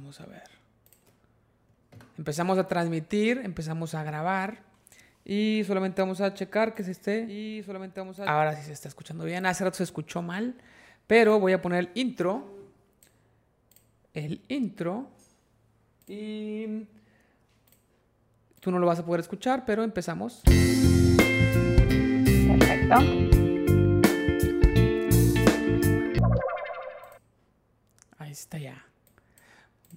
Vamos a ver. Empezamos a transmitir, empezamos a grabar. Y solamente vamos a checar que se esté. Y solamente vamos a. Ahora sí se está escuchando bien. Hace rato se escuchó mal. Pero voy a poner el intro. El intro. Y. Tú no lo vas a poder escuchar, pero empezamos. Perfecto. Ahí está ya.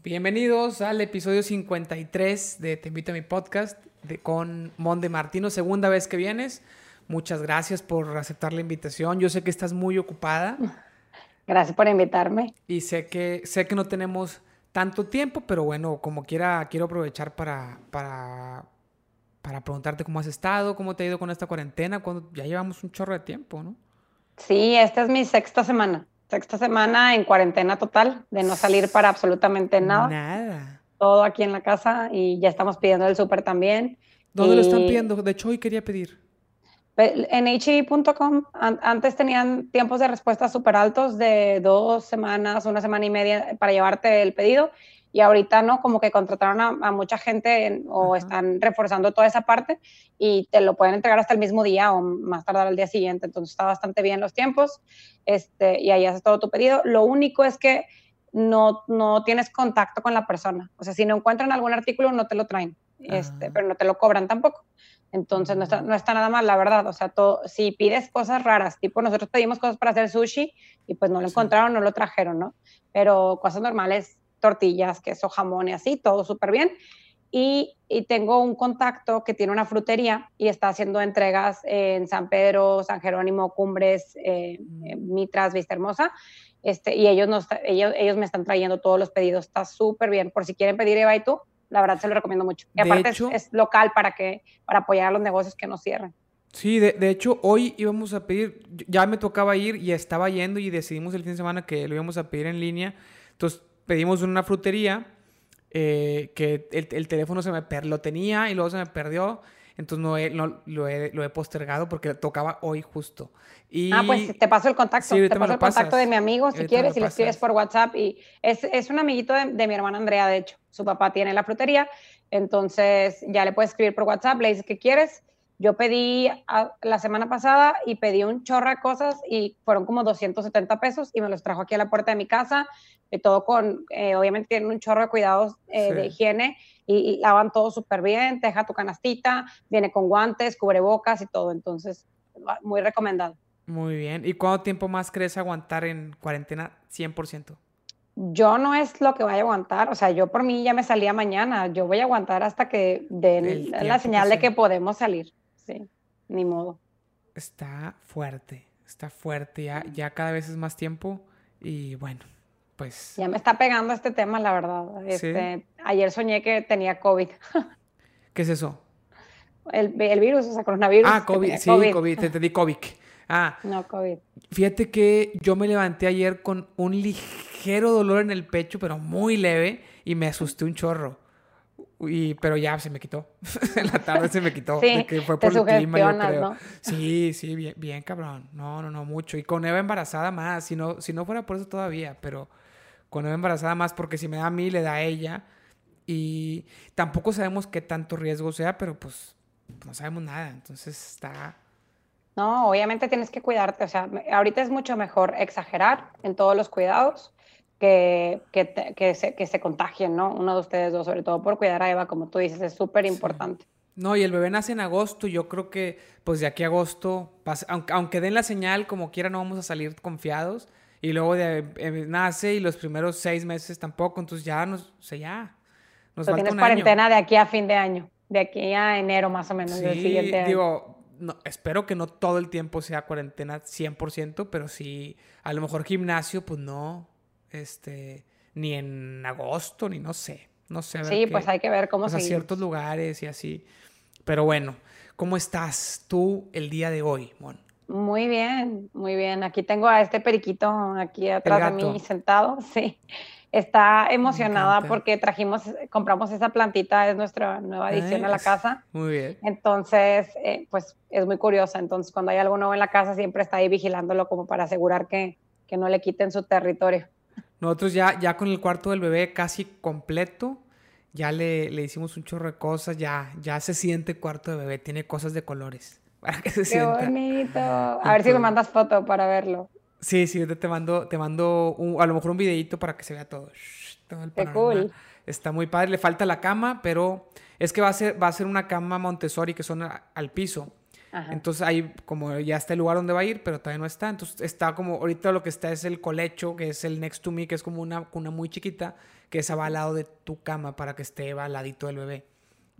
Bienvenidos al episodio 53 de Te invito a mi podcast de, con Monde Martino, segunda vez que vienes. Muchas gracias por aceptar la invitación. Yo sé que estás muy ocupada. Gracias por invitarme. Y sé que, sé que no tenemos tanto tiempo, pero bueno, como quiera, quiero aprovechar para, para, para preguntarte cómo has estado, cómo te ha ido con esta cuarentena, cuando ya llevamos un chorro de tiempo, ¿no? Sí, esta es mi sexta semana. Sexta semana en cuarentena total, de no salir para absolutamente nada. Nada. Todo aquí en la casa y ya estamos pidiendo el súper también. ¿Dónde lo están pidiendo? De hecho, hoy quería pedir. Pe- En HE.com an- antes tenían tiempos de respuesta súper altos de dos semanas, una semana y media para llevarte el pedido y ahorita no, como que contrataron a, a mucha gente en- o Ajá. están reforzando toda esa parte y te lo pueden entregar hasta el mismo día o más tardar al día siguiente, entonces está bastante bien los tiempos este, y ahí haces todo tu pedido. Lo único es que no, no tienes contacto con la persona, o sea, si no encuentran algún artículo no te lo traen, este, Ah. pero no te lo cobran tampoco. Entonces no está, Mm. no está nada mal, la verdad. O sea, todo, si pides cosas raras, tipo nosotros pedimos cosas para hacer sushi y pues no lo Sí. encontraron, no lo trajeron, ¿no? Pero cosas normales, tortillas, queso, jamón y así, todo súper bien. Y, y tengo un contacto que tiene una frutería y está haciendo entregas en San Pedro, San Jerónimo, Cumbres, eh, Mm. eh, Mitras, Vista Hermosa. Este, y ellos, nos, ellos, ellos me están trayendo todos los pedidos. Está súper bien. Por si quieren pedir Eva y tú, la verdad se lo recomiendo mucho. Y aparte hecho- es, es local para, que, para apoyar a los negocios que no cierren. Sí, de, de hecho, hoy íbamos a pedir, ya me tocaba ir y estaba yendo y decidimos el fin de semana que lo íbamos a pedir en línea. Entonces pedimos una frutería eh, que el, el teléfono se me per- lo tenía y luego se me perdió. Entonces no, he- no- lo, he, lo he postergado porque tocaba hoy justo. Y Ah, pues te paso el contacto. Sí, te paso el contacto pasas. de mi amigo si quieres y le escribes por WhatsApp. Y es, es un amiguito de, de mi hermana Andrea, de hecho. Su papá tiene la frutería. Entonces ya le puedes escribir por WhatsApp, le dices que quieres. Yo pedí a- la semana pasada y pedí un chorro de cosas y fueron como 270 pesos y me los trajo aquí a la puerta de mi casa. Y todo con, eh, obviamente tienen un chorro de cuidados eh, de Sí. higiene y, y lavan todo súper bien, te deja tu canastita, viene con guantes, cubrebocas y todo. Entonces, va- muy recomendado. muy bien. ¿Y cuánto tiempo más crees aguantar en cuarentena 100%? Yo no es lo que vaya a aguantar, o sea, yo por mí ya me salía mañana, yo voy a aguantar hasta que den la tiempo que señal de que podemos salir, sí, ni modo. Está fuerte, está fuerte. Ya, ya cada vez es más tiempo y bueno, pues... Ya me está pegando este tema, la verdad. Sí. Este, ayer soñé que tenía COVID, ¿Qué es eso? el, el virus, o sea, coronavirus. Ah, COVID, sí, COVID, te entendí COVID. Ah, No, COVID. fíjate que yo me levanté ayer con un ligero dolor en el pecho, pero muy leve, y me asusté un chorro. Y, pero ya se me quitó. en la tarde se me quitó. Sí, de que fue por el clima, yo creo. ¿no? Sí, sí, bien, bien, cabrón. No, no, no, mucho. Y con Eva embarazada más. Si no, si no fuera por eso todavía, pero con Eva embarazada más, porque si me da a mí, le da a ella. Y tampoco sabemos qué tanto riesgo sea, pero pues no sabemos nada. Entonces está. No, obviamente tienes que cuidarte, o sea, ahorita es mucho mejor exagerar en todos los cuidados que, que, que se, que se contagien, ¿no? Uno de ustedes dos, sobre todo por cuidar a Eva, como tú dices, es súper importante. No, y el bebé nace en agosto. Yo creo que, pues de aquí a agosto, pas- aunque, aunque den la señal, como quiera, no vamos a salir confiados. Y luego de, eh, nace y los primeros seis meses tampoco. Entonces ya nos, o sea, ya. Nos falta tienes un año. cuarentena de aquí a fin de año, de aquí a enero más o menos del Sí, siguiente año. digo, no, espero que no todo el tiempo sea cuarentena 100%, pero sí, a lo mejor gimnasio, pues no, este, ni en agosto, ni no sé, no sé. a ver sí, qué- pues hay que ver cómo sea, seguimos. ciertos lugares y así. Pero bueno, ¿cómo estás tú el día de hoy, Mon? Muy bien, muy bien. Aquí tengo a este periquito aquí atrás de mí sentado, sí. Está emocionada porque trajimos, compramos esa plantita, es nuestra nueva adición a la casa. Muy bien. Entonces, eh, pues es muy curiosa. Entonces, cuando hay algo nuevo en la casa, siempre está ahí vigilándolo como para asegurar que, que no le quiten su territorio. Nosotros ya, ya con el cuarto del bebé casi completo, ya le, le hicimos un chorro de cosas, ya, ya se siente cuarto de bebé, tiene cosas de colores. Para que se Qué bonito. A ver si me mandas foto para verlo. Sí, sí, te mando, te mando a lo mejor un videito para que se vea todo. todo el Qué cool. Está muy padre. Le falta la cama, pero es que va a ser, va a ser una cama Montessori que son al piso. Entonces ahí como ya está el lugar donde va a ir, pero todavía no está. Entonces está como, ahorita lo que está es el colecho, que es el next to me, que es como una cuna muy chiquita, que es al lado de tu cama para que esté al ladito del bebé.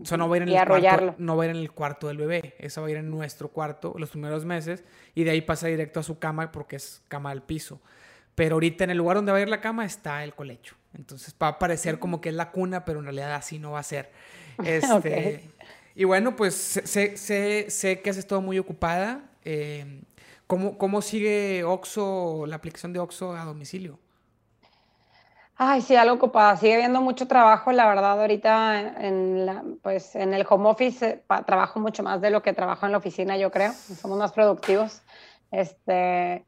Eso no va a ir en el cuarto, no va a ir en el cuarto del bebé, eso va a ir en nuestro cuarto los primeros meses y de ahí pasa directo a su cama porque es cama al piso. Pero ahorita en el lugar donde va a ir la cama está el colecho. Entonces va a parecer como que es la cuna, pero en realidad así no va a ser. Este, Y bueno, pues sé, sé, sé, que has estado muy ocupada. Eh, ¿cómo, ¿Cómo sigue Oxo, la aplicación de Oxo a domicilio? Ay, sí, algo ocupada. Sigue habiendo mucho trabajo, la verdad, ahorita en, pues, en el home office eh, trabajo mucho más de lo que trabajo en la oficina, yo creo. Somos más productivos. Este,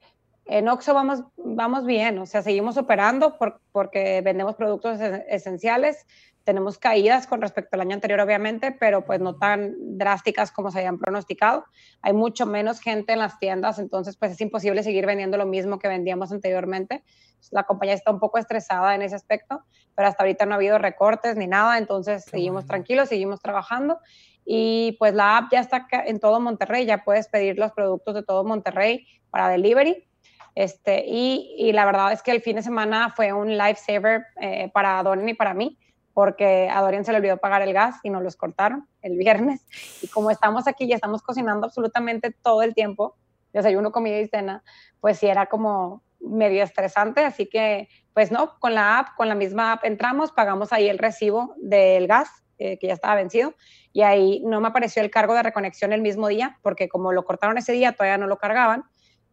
en Oxo vamos, vamos bien, o sea, seguimos operando porque vendemos productos esenciales, tenemos caídas con respecto al año anterior, obviamente, pero pues no tan drásticas como se habían pronosticado. Hay mucho menos gente en las tiendas, entonces pues es imposible seguir vendiendo lo mismo que vendíamos anteriormente. La compañía está un poco estresada en ese aspecto, pero hasta ahorita no ha habido recortes ni nada, entonces seguimos tranquilos, seguimos trabajando. Y pues la app ya está en todo Monterrey, ya puedes pedir los productos de todo Monterrey para delivery. Este, y, y la verdad es que el fin de semana fue un lifesaver eh, para Dorian y para mí porque a Dorian se le olvidó pagar el gas y nos los cortaron el viernes. Y como estamos aquí y estamos cocinando absolutamente todo el tiempo, desayuno, comida y cena, pues sí era como medio estresante, así que pues no, con la app, con la misma app entramos, pagamos ahí el recibo del gas eh, que ya estaba vencido. Y ahí no me apareció el cargo de reconexión el mismo día, porque como lo cortaron ese día todavía no lo cargaban,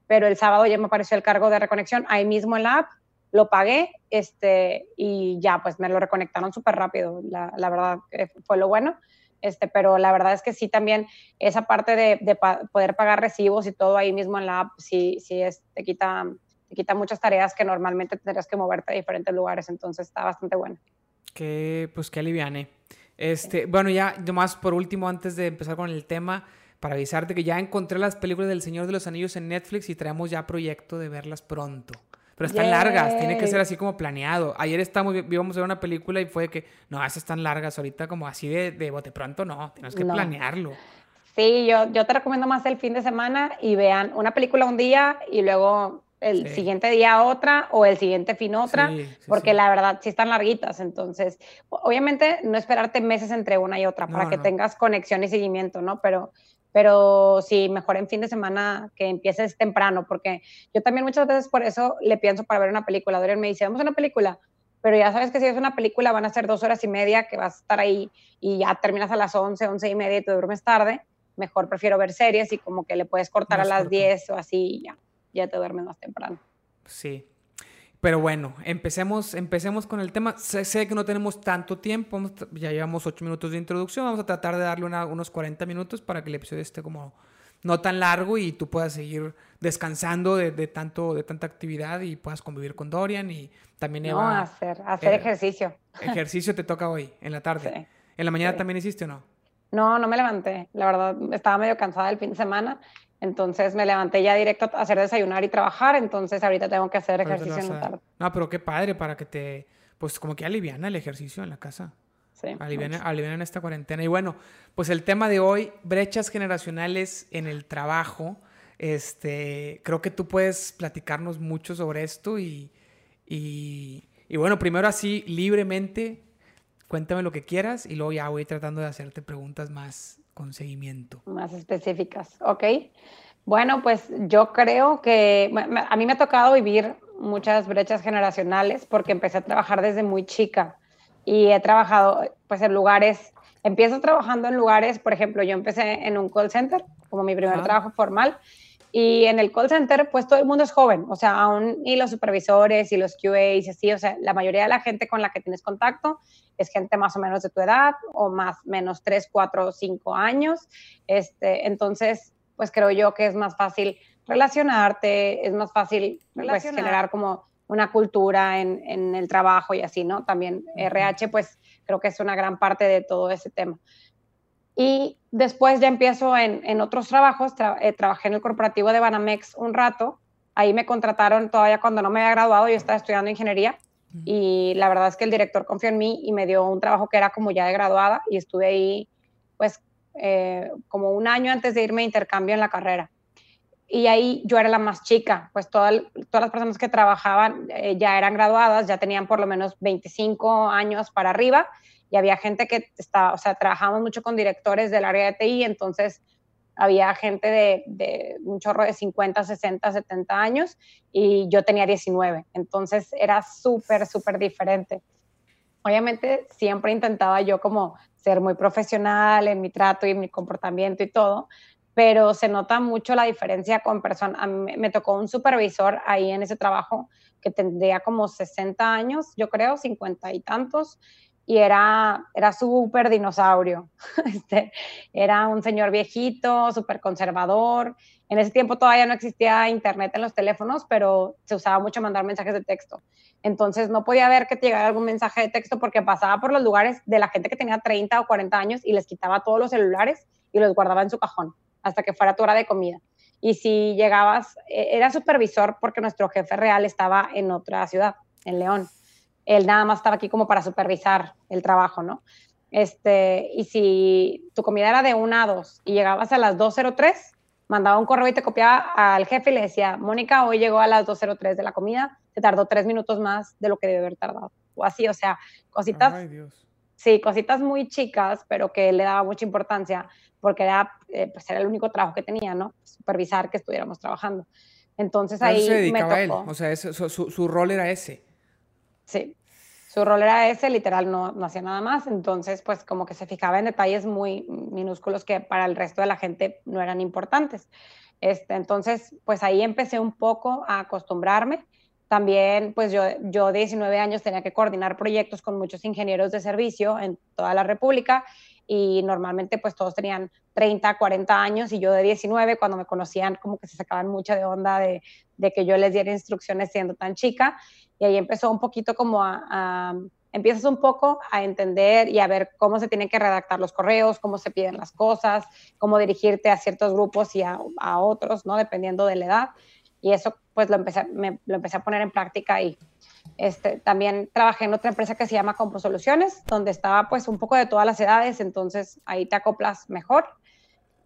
pero el sábado ya me apareció el cargo de reconexión ahí mismo en la app lo pagué este, y ya, pues me lo reconectaron súper rápido, la, la, verdad fue lo bueno. Este, pero la verdad es que sí también esa parte de, de poder pagar recibos y todo ahí mismo en la app, sí, sí es, te, quita, te quita muchas tareas que normalmente tendrías que moverte a diferentes lugares, entonces está bastante bueno. Que, pues que aliviane. Este, Bueno, ya nomás por último, antes de empezar con el tema, para avisarte que ya encontré las películas del Señor de los Anillos en Netflix y traemos ya proyecto de verlas pronto. Pero están largas, tiene que ser así como planeado. Ayer estamos, íbamos a ver una película y fue que, no, esas están largas, ahorita como así de, de bote pronto, no, tienes que planearlo. Sí, yo, yo te recomiendo más el fin de semana y vean una película un día y luego el siguiente día otra o el siguiente fin otra, porque la verdad sí están larguitas. Entonces, obviamente no esperarte meses entre una y otra para que tengas conexión y seguimiento, ¿no? Pero pero sí, mejor en fin de semana que empieces temprano, porque yo también muchas veces por eso le pienso para ver una película. Dorian me dice, vamos a una película, pero ya sabes que si es una película van a ser dos horas y media que vas a estar ahí y ya terminas a las once, once y media y te duermes tarde. Mejor prefiero ver series y como que le puedes cortar a las diez o así y ya, ya te duermes más temprano. Sí, pero bueno, empecemos, empecemos con el tema. Sé, que no tenemos tanto tiempo, ya llevamos ocho minutos de introducción, vamos a tratar de darle unos 40 minutos para que el episodio esté como no tan largo y tú puedas seguir descansando de, tanto, de tanta actividad y puedas convivir con Dorian y también Eva. No, hacer, hacer ejercicio. Ejercicio te toca hoy, en la tarde. ¿En la mañana también hiciste o no? No, no me levanté. La verdad, estaba medio cansada el fin de semana entonces me levanté ya directo a hacer desayunar y trabajar, entonces ahorita tengo que hacer ejercicio en la tarde. No, pero qué padre para que te, pues como que aliviana el ejercicio en la casa. Sí. Aliviana, aliviana en esta cuarentena. Y bueno, pues el tema de hoy, brechas generacionales en el trabajo. Este, creo que tú puedes platicarnos mucho sobre esto y, y, y bueno, primero así, libremente, cuéntame lo que quieras y luego ya voy tratando de hacerte preguntas más con seguimiento. Más específicas, ok. Bueno, pues yo creo que a mí me ha tocado vivir muchas brechas generacionales porque empecé a trabajar desde muy chica y he trabajado pues en lugares, empiezo trabajando en lugares, por ejemplo, yo empecé en un call center como mi primer trabajo formal y en el call center, pues todo el mundo es joven, o sea, aún y los supervisores y los QAs y así, o sea, la mayoría de la gente con la que tienes contacto es gente más o menos de tu edad o más menos 3, 4, 5 años. Este, entonces, pues creo yo que es más fácil relacionarte, es más fácil pues, generar como una cultura en, en, el trabajo y así, ¿no? También RH, pues creo que es una gran parte de todo ese tema. Y después ya empiezo en, en otros trabajos, eh, trabajé en el corporativo de Banamex un rato, ahí me contrataron todavía cuando no me había graduado, yo estaba estudiando ingeniería y la verdad es que el director confió en mí y me dio un trabajo que era como ya de graduada y estuve ahí pues eh, como un año antes de irme a intercambio en la carrera. Y ahí yo era la más chica, pues todas las personas que trabajaban eh, ya eran graduadas, ya tenían por lo menos 25 años para arriba y había gente que estaba, o sea, trabajamos mucho con directores del área de TI, entonces había gente de, de, un chorro de 50, 60, 70 años y yo tenía 19, entonces era súper, súper diferente. Obviamente siempre intentaba yo como ser muy profesional en mi trato y mi comportamiento y todo, pero se nota mucho la diferencia con personas. Me tocó un supervisor ahí en ese trabajo que tendría como 60 años, yo creo, 50 y tantos, y era, era súper dinosaurio. Este, era un señor viejito, súper conservador. En ese tiempo todavía no existía internet en los teléfonos, pero se usaba mucho mandar mensajes de texto. Entonces no podía ver que te llegara algún mensaje de texto porque pasaba por los lugares de la gente que tenía 30 o 40 años y les quitaba todos los celulares y los guardaba en su cajón hasta que fuera tu hora de comida. Y si llegabas, e, era supervisor porque nuestro jefe real estaba en otra ciudad, en León. Él nada más estaba aquí como para supervisar el trabajo, ¿no? Este, y si tu comida era de 1 a 2 y llegabas a las 2.03, mandaba un correo y te copiaba al jefe y le decía, Mónica, hoy llegó a las 2.03 de la comida, se tardó tres minutos más de lo que debe haber tardado. O así, o sea, cositas. Ay, Dios. Sí, cositas muy chicas, pero que le daba mucha importancia porque era, eh, pues era el único trabajo que tenía, ¿no? Supervisar que estuviéramos trabajando. Entonces ahí se dedicaba me tocó. Él. O sea, su, su, rol era ese. Sí, su rol era ese, literal, no, no hacía nada más. Entonces, pues como que se fijaba en detalles muy minúsculos que para el resto de la gente no eran importantes. Este, entonces, pues ahí empecé un poco a acostumbrarme. También, pues yo, yo de 19 años tenía que coordinar proyectos con muchos ingenieros de servicio en toda la República y normalmente pues todos tenían 30, 40 años y yo de 19, cuando me conocían como que se sacaban mucho de onda de, que yo les diera instrucciones siendo tan chica y ahí empezó un poquito como a, empiezas un poco a entender y a ver cómo se tienen que redactar los correos, cómo se piden las cosas, cómo dirigirte a ciertos grupos y a otros, ¿no? Dependiendo de la edad. Y eso pues lo empecé, me, lo empecé a poner en práctica y este, también trabajé en otra empresa que se llama Compo Soluciones, donde estaba pues un poco de todas las edades, entonces ahí te acoplas mejor.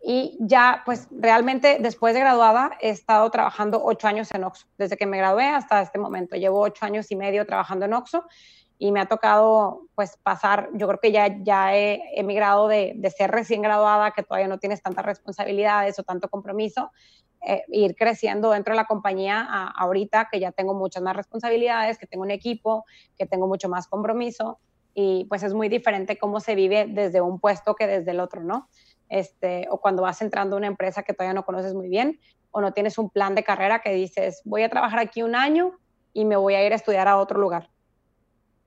Y ya pues realmente después de graduada he estado trabajando ocho años en Oxo, desde que me gradué hasta este momento. Llevo ocho años y medio trabajando en Oxo y me ha tocado pues pasar, yo creo que ya, ya he emigrado de, de ser recién graduada, que todavía no tienes tantas responsabilidades o tanto compromiso, eh, ir creciendo dentro de la compañía ahorita que ya tengo muchas más responsabilidades, que tengo un equipo, que tengo mucho más compromiso y pues es muy diferente cómo se vive desde un puesto que desde el otro, ¿no? Este, o cuando vas entrando a una empresa que todavía no conoces muy bien o no tienes un plan de carrera que dices, voy a trabajar aquí un año y me voy a ir a estudiar a otro lugar.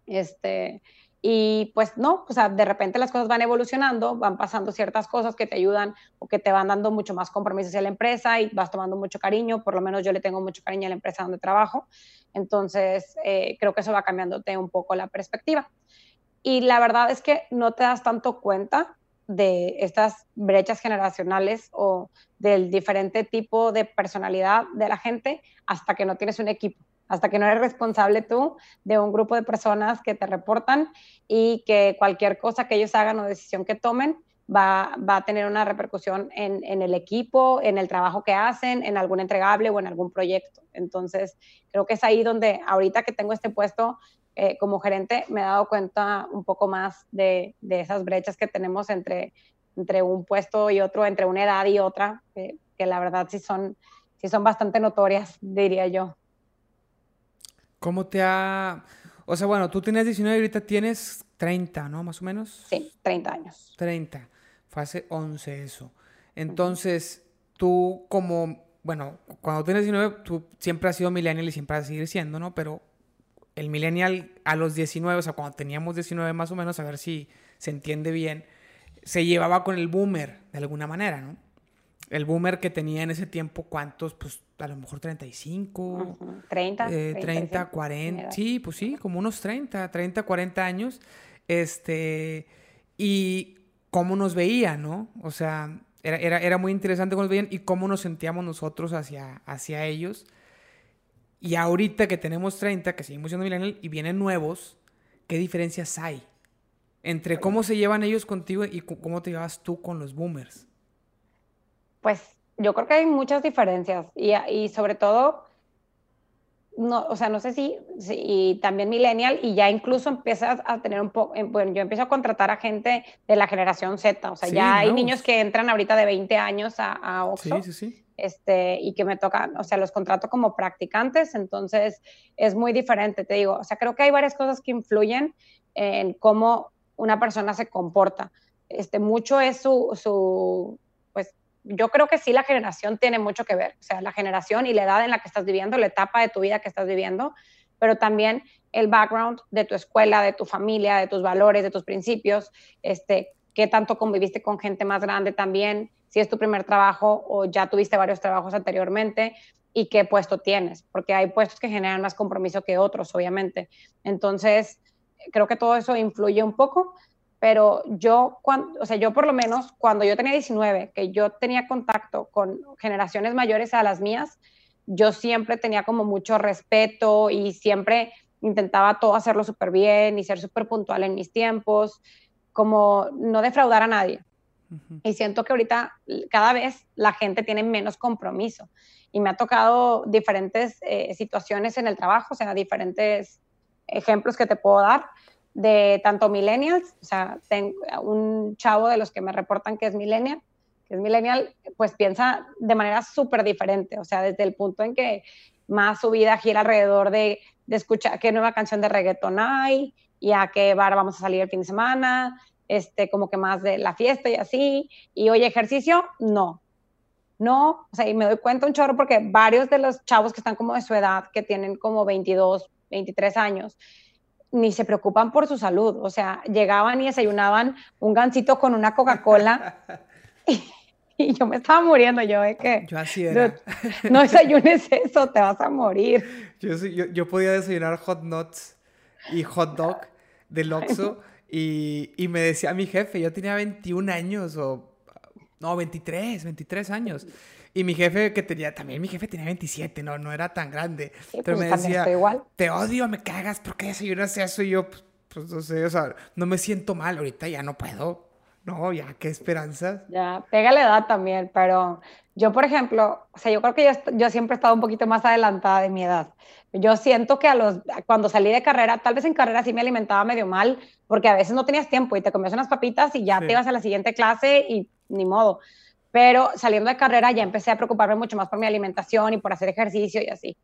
Este, y pues no, o sea, de repente las cosas van evolucionando, van pasando ciertas cosas que te ayudan o que te van dando mucho más compromiso hacia la empresa y vas tomando mucho cariño, por lo menos yo le tengo mucho cariño a la empresa donde trabajo, entonces eh, creo que eso va cambiándote un poco la perspectiva. Y la verdad es que no te das tanto cuenta de estas brechas generacionales o del diferente tipo de personalidad de la gente hasta que no tienes un equipo hasta que no eres responsable tú de un grupo de personas que te reportan y que cualquier cosa que ellos hagan o decisión que tomen va, va a tener una repercusión en, en, el equipo, en el trabajo que hacen, en algún entregable o en algún proyecto. Entonces, creo que es ahí donde ahorita que tengo este puesto eh, como gerente me he dado cuenta un poco más de, de, esas brechas que tenemos entre, entre un puesto y otro, entre una edad y otra, que, la verdad sí son, sí son bastante notorias, diría yo. ¿Cómo te ha... O sea, bueno, tú tienes 19 y ahorita tienes 30, ¿no? Más o menos. Sí, 30 años. 30. Fue hace 11 eso. Entonces, tú como, bueno, cuando tienes 19, tú siempre has sido millennial y siempre vas a seguir siendo, ¿no? Pero el millennial a los 19, o sea, cuando teníamos 19 más o menos, a ver si se entiende bien, se llevaba con el boomer de alguna manera, ¿no? El boomer que tenía en ese tiempo, ¿cuántos? Pues a lo mejor 35, 30, 30, 40, sí, pues sí, como unos 30, 30, 40 años, este, y cómo nos veía, ¿no? O sea, era, era, era, muy interesante cómo nos veían y cómo nos sentíamos nosotros hacia, hacia ellos. Y ahorita que tenemos 30, que seguimos siendo millennial y vienen nuevos, ¿qué diferencias hay? Entre cómo se llevan ellos contigo y cómo te llevas tú con los boomers. Pues yo creo que hay muchas diferencias y, y sobre todo, no, o sea, no sé si, y también millennial y ya incluso empiezas a tener un poco, bueno, yo empiezo a contratar a gente de la generación Z, o sea, ya hay niños que entran ahorita de 20 años a, a Oxxo. Sí, sí, sí este, y que me tocan, o sea, los contrato como practicantes, entonces es muy diferente, te digo, o sea, creo que hay varias cosas que influyen en cómo una persona se comporta. Este, mucho es su, su, yo creo que sí la generación tiene mucho que ver, o sea, la generación y la edad en la que estás viviendo, la etapa de tu vida que estás viviendo, pero también el background de tu escuela, de tu familia, de tus valores, de tus principios, este, qué tanto conviviste con gente más grande también, si es tu primer trabajo o ya tuviste varios trabajos anteriormente y qué puesto tienes, porque hay puestos que generan más compromiso que otros, obviamente. Entonces, creo que todo eso influye un poco, pero yo, cuando, o sea, yo por lo menos cuando yo tenía 19, que yo tenía contacto con generaciones mayores a las mías, yo siempre tenía como mucho respeto y siempre intentaba todo hacerlo súper bien y ser súper puntual en mis tiempos, como no defraudar a nadie. Y siento que ahorita cada vez la gente tiene menos compromiso. Y me ha tocado diferentes eh, situaciones en el trabajo, o sea, diferentes ejemplos que te puedo dar de tanto millennials, o sea, tengo un chavo de los que me reportan que es millennial, que es millennial, pues piensa de manera súper diferente, o sea, desde el punto en que más su vida gira alrededor de, de escuchar qué nueva canción de reggaeton hay y a qué bar vamos a salir el fin de semana este, como que más de la fiesta y así. Y oye, ejercicio, no. No, o sea, y me doy cuenta un chorro porque varios de los chavos que están como de su edad, que tienen como 22, 23 años, ni se preocupan por su salud. O sea, llegaban y desayunaban un gansito con una Coca-Cola. y, yo me estaba muriendo, yo de que... Yo así era. No, desayunes eso, te vas a morir. Yo, yo, yo podía desayunar hot nuts y hot dog del Oxxo y, y, me decía mi jefe, yo tenía 21 años o... No, 23, 23 años. Y mi jefe que tenía, también mi jefe tenía 27, no, no era tan grande. pero pues, me decía, igual. te odio, me cagas, ¿por qué desayunas eso? Y yo, pues, pues, no sé, o sea, no me siento mal, ahorita ya no puedo. No, ya, qué esperanza. Ya, pega la edad también, pero yo, por ejemplo, o sea, yo creo que yo, yo siempre he estado un poquito más adelantada de mi edad. Yo siento que a los, cuando salí de carrera, tal vez en carrera sí me alimentaba medio mal, porque a veces no tenías tiempo y te comías unas papitas y ya te ibas a la siguiente clase y ni modo. Pero saliendo de carrera ya empecé a preocuparme mucho más por mi alimentación y por hacer ejercicio y así.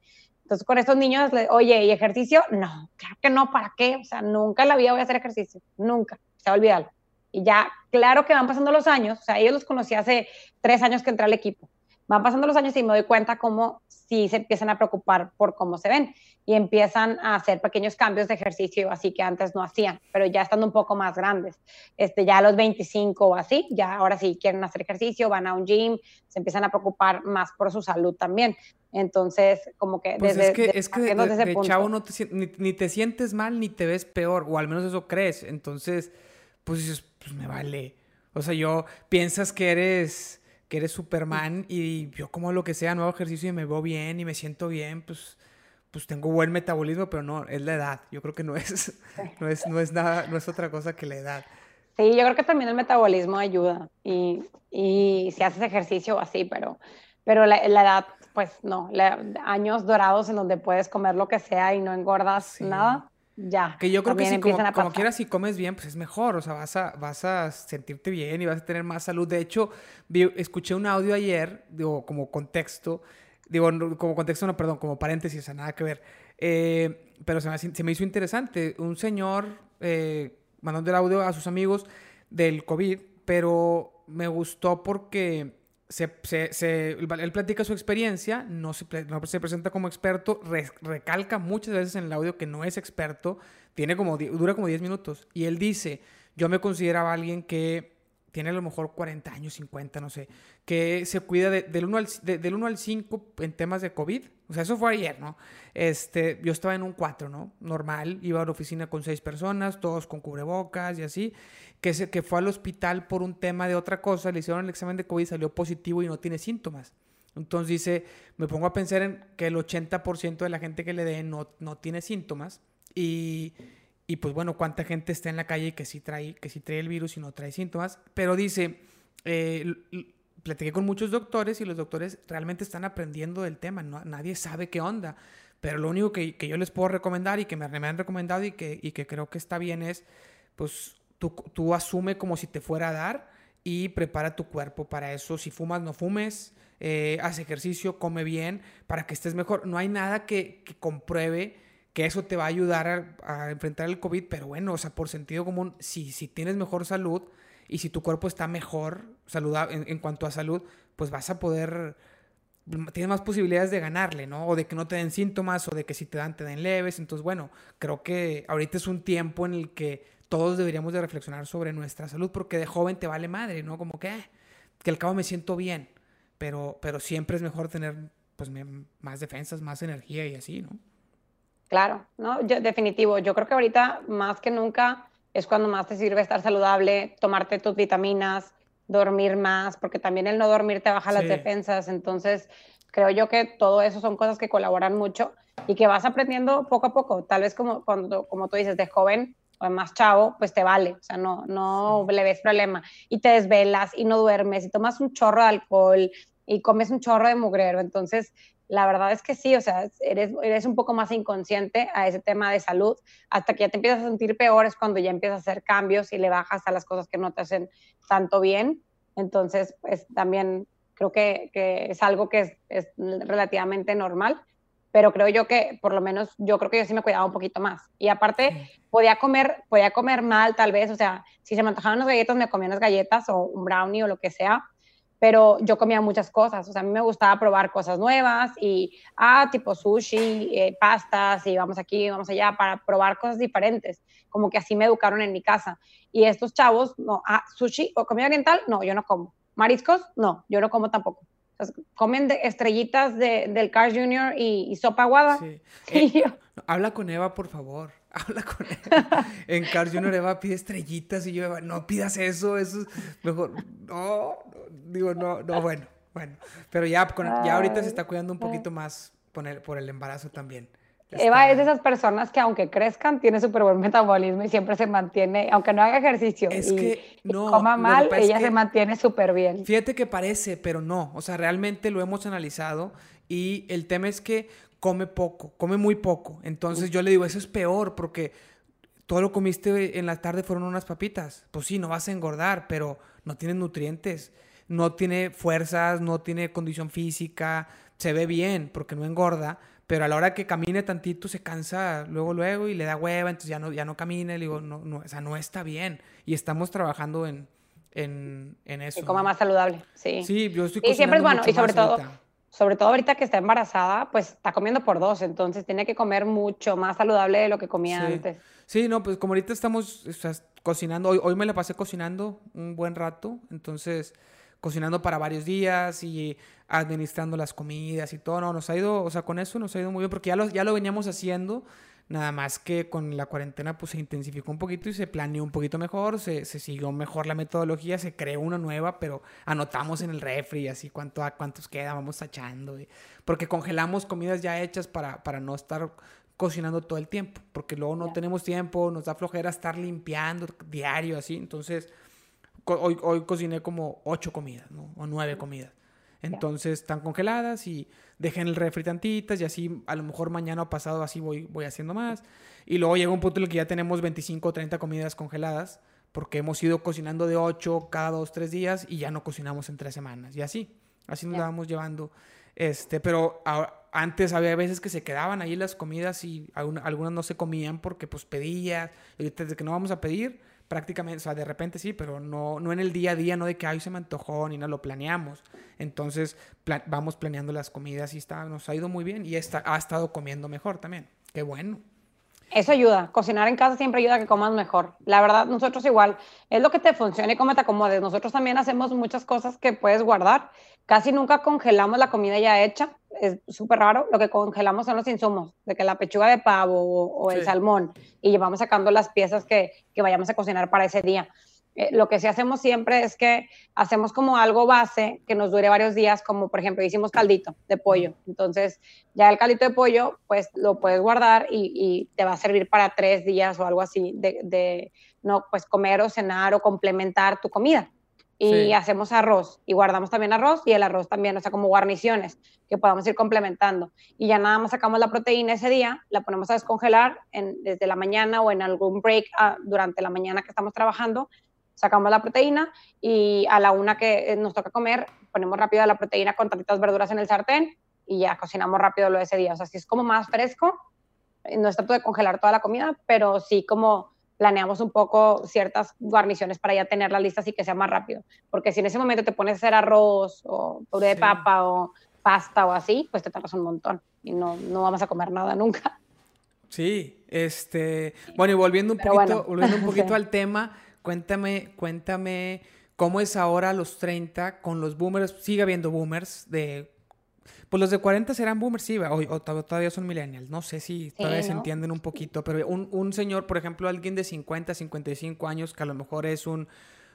Entonces con estos niños, oye, ¿y ejercicio? No, claro que no, ¿para qué? O sea, nunca en la vida voy a hacer ejercicio, nunca, se va a olvidar. Y ya, claro que van pasando los años, o sea, ellos los conocí hace tres años que entré al equipo. Van pasando los años y me doy cuenta cómo sí se empiezan a preocupar por cómo se ven y empiezan a hacer pequeños cambios de ejercicio así que antes no hacían, pero ya estando un poco más grandes. Este, ya a los 25 o así, ya ahora sí quieren hacer ejercicio, van a un gym, se empiezan a preocupar más por su salud también. Entonces, como que pues desde, es que, es que de, chavo no te, ni, ni, te sientes mal ni te ves peor, o al menos eso crees. Entonces, pues dices, pues me vale. O sea, yo piensas que eres que eres Superman y yo como lo que sea, nuevo ejercicio y me veo bien y me siento bien, pues pues tengo buen metabolismo, pero no, es la edad. Yo creo que no es, no es, no es nada, no es otra cosa que la edad. Sí, yo creo que también el metabolismo ayuda y, y si haces ejercicio así, pero, pero la, edad, pues no, años dorados en donde puedes comer lo que sea y no engordas nada, ya. Que yo creo que si como, como, quieras, si comes bien, pues es mejor. O sea, vas a, vas a sentirte bien y vas a tener más salud. De hecho, escuché un audio ayer, digo, como contexto. Digo, como contexto, no, perdón, como paréntesis, o sea, nada que ver. Eh, pero se me, se me, hizo interesante. Un señor eh, mandando el audio a sus amigos del COVID, pero me gustó porque se, se, él platica su experiencia, no se, no se presenta como experto, recalca muchas veces en el audio que no es experto, tiene como, dura como 10 minutos. Y él dice, yo me consideraba alguien que tiene a lo mejor 40 años, 50, no sé, que se cuida del, 1 al, del 1 al 5 en temas de COVID. O sea, eso fue ayer, ¿no? Este, yo estaba en un 4, ¿no? Normal, iba a la oficina con 6 personas, todos con cubrebocas y así, que, se, que fue al hospital por un tema de otra cosa, le hicieron el examen de COVID, salió positivo y no tiene síntomas. Entonces dice, me pongo a pensar en que el 80% de la gente que le dé no, no tiene síntomas y y pues bueno, cuánta gente está en la calle que sí trae, que sí trae el virus y no trae síntomas. Pero dice, eh, platiqué con muchos doctores y los doctores realmente están aprendiendo del tema. No, nadie sabe qué onda. Pero lo único que, que yo les puedo recomendar y que me, me han recomendado y que, y que, creo que está bien es, pues tú, tú asume como si te fuera a dar y prepara tu cuerpo para eso. Si fumas, no fumes. Eh, haz ejercicio, come bien, para que estés mejor. No hay nada que, compruebe que eso te va a ayudar a, enfrentar el COVID, pero bueno, o sea, por sentido común, si, si tienes mejor salud y si tu cuerpo está mejor saludable en, cuanto a salud, pues vas a poder, tienes más posibilidades de ganarle, ¿no? O de que no te den síntomas, o de que si te dan, te den leves. Entonces, bueno, creo que ahorita es un tiempo en el que todos deberíamos de reflexionar sobre nuestra salud, porque de joven te vale madre, ¿no? Como que, eh, que al cabo me siento bien, pero, pero siempre es mejor tener pues más defensas, más energía y así, ¿no? Claro, no, yo, definitivo. Yo creo que ahorita más que nunca es cuando más te sirve estar saludable, tomarte tus vitaminas, dormir más, porque también el no dormir te baja las defensas. Entonces, creo yo que todo eso son cosas que colaboran mucho y que vas aprendiendo poco a poco. Tal vez como, cuando, como tú dices, de joven o más chavo, pues te vale, o sea, no, no le ves problema. Y te desvelas y no duermes y tomas un chorro de alcohol y comes un chorro de mugrero. Entonces, la verdad es que sí, o sea, eres, eres un poco más inconsciente a ese tema de salud, hasta que ya te empiezas a sentir peor es cuando ya empiezas a hacer cambios y le bajas a las cosas que no te hacen tanto bien. Entonces, pues también creo que, que es algo que es, es, relativamente normal, pero creo yo que, por lo menos, yo creo que yo sí me cuidaba un poquito más. Y aparte, podía comer, podía comer mal tal vez, o sea, si se me antojaban unas galletas, me comía unas galletas o un brownie o lo que sea, pero yo comía muchas cosas, o sea, a mí me gustaba probar cosas nuevas y, ah, tipo sushi, eh, pastas, y vamos aquí, vamos allá, para probar cosas diferentes, como que así me educaron en mi casa. Y estos chavos, no, ah, sushi o comida oriental, no, yo no como. Mariscos, no, yo no como tampoco. Comen de estrellitas de, del Cars Junior y, sopa aguada. Sí. Eh, habla con Eva, por favor. Habla con Eva. En Cars Junior Eva pide estrellitas y yo, no pidas eso, eso es mejor. No, digo, no, no, bueno, bueno. Pero ya, ya ahorita se está cuidando un poquito más por el, por el embarazo también. Eva es de esas personas que aunque crezcan tiene súper buen metabolismo y siempre se mantiene, aunque no haga ejercicio es y, que no, coma mal, ella se mantiene súper bien. Fíjate que parece, pero no. O sea, realmente lo hemos analizado y el tema es que come poco, come muy poco. Entonces yo le digo, eso es peor porque todo lo comiste en la tarde fueron unas papitas. Pues sí, no vas a engordar, pero no tienes nutrientes no tiene fuerzas, no tiene condición física, se ve bien porque no engorda, pero a la hora que camine tantito se cansa luego, luego y le da hueva, entonces ya no, ya no camina, y le digo, no, no, o sea, no está bien. Y estamos trabajando en, en, en eso. Que coma más saludable, sí. Sí, yo estoy Y siempre es bueno, y sobre todo, sobre todo ahorita que está embarazada, pues está comiendo por dos, entonces tiene que comer mucho más saludable de lo que comía antes. Sí, no, pues como ahorita estamos cocinando, hoy, hoy me la pasé cocinando un buen rato, entonces cocinando para varios días y administrando las comidas y todo. No, nos ha ido, o sea, con eso nos ha ido muy bien porque ya lo, ya lo veníamos haciendo. Nada más que con la cuarentena pues se intensificó un poquito y se planeó un poquito mejor, se, se siguió mejor la metodología, se creó una nueva, pero anotamos en el refri así cuánto, cuántos queda, vamos tachando. porque congelamos comidas ya hechas para, para no estar cocinando todo el tiempo, porque luego no tenemos tiempo, nos da flojera estar limpiando diario así, entonces hoy, hoy cociné como ocho comidas, ¿no? O nueve comidas. Entonces están congeladas y dejé en el refri tantitas y así a lo mejor mañana o pasado así voy, voy haciendo más. Y luego llega un punto en el que ya tenemos 25 o 30 comidas congeladas porque hemos ido cocinando de 8 cada dos, tres días y ya no cocinamos en tres semanas. Y así, así nos la vamos llevando. Este, pero antes había veces que se quedaban ahí las comidas y algunas no se comían porque pues pedías. Y desde que no vamos a pedir, prácticamente, o sea, de repente sí, pero no, no en el día a día, no de que, ay, se me antojó, ni no lo planeamos. Entonces, vamos planeando las comidas y está, nos ha ido muy bien y está, ha estado comiendo mejor también. Qué bueno. Eso ayuda. Cocinar en casa siempre ayuda a que comas mejor. La verdad, nosotros igual, es lo que te funcione y cómo te acomodes. Nosotros también hacemos muchas cosas que puedes guardar. Casi nunca congelamos la comida ya hecha. Es súper raro. Lo que congelamos son los insumos, de que la pechuga de pavo o, el salmón, y llevamos sacando las piezas que, que vayamos a cocinar para ese día. Eh, lo que sí hacemos siempre es que hacemos como algo base que nos dure varios días, como por ejemplo hicimos caldito de pollo. Entonces ya el caldito de pollo pues lo puedes guardar y, te va a servir para tres días o algo así de, no pues comer o cenar o complementar tu comida. Y hacemos arroz y guardamos también arroz y el arroz también, o sea, como guarniciones que podamos ir complementando. Y ya nada más sacamos la proteína ese día, la ponemos a descongelar desde la mañana o en algún break ah, durante la mañana que estamos trabajando sacamos la proteína y a la una que eh, nos toca comer, ponemos rápido la proteína con tantitas verduras en el sartén y ya cocinamos rápido lo de ese día. O sea, si es como más fresco, eh, no es tanto de congelar toda la comida, pero sí como planeamos un poco ciertas guarniciones para ya tenerla lista así que sea más rápido. Porque si en ese momento te pones a hacer arroz o puré de papa o pasta o así, pues te tardas un montón y no, no vamos a comer nada nunca. Sí, este, bueno, y volviendo un poquito, volviendo un poquito al tema, Cuéntame, cuéntame cómo es ahora a los 30 con los boomers. Sigue habiendo boomers de... Pues los de 40 serán boomers, sí, o, todavía son millennials. No sé si todavía se entienden un poquito, pero un, un, señor, por ejemplo, alguien de 50, 55 años, que a lo mejor es un,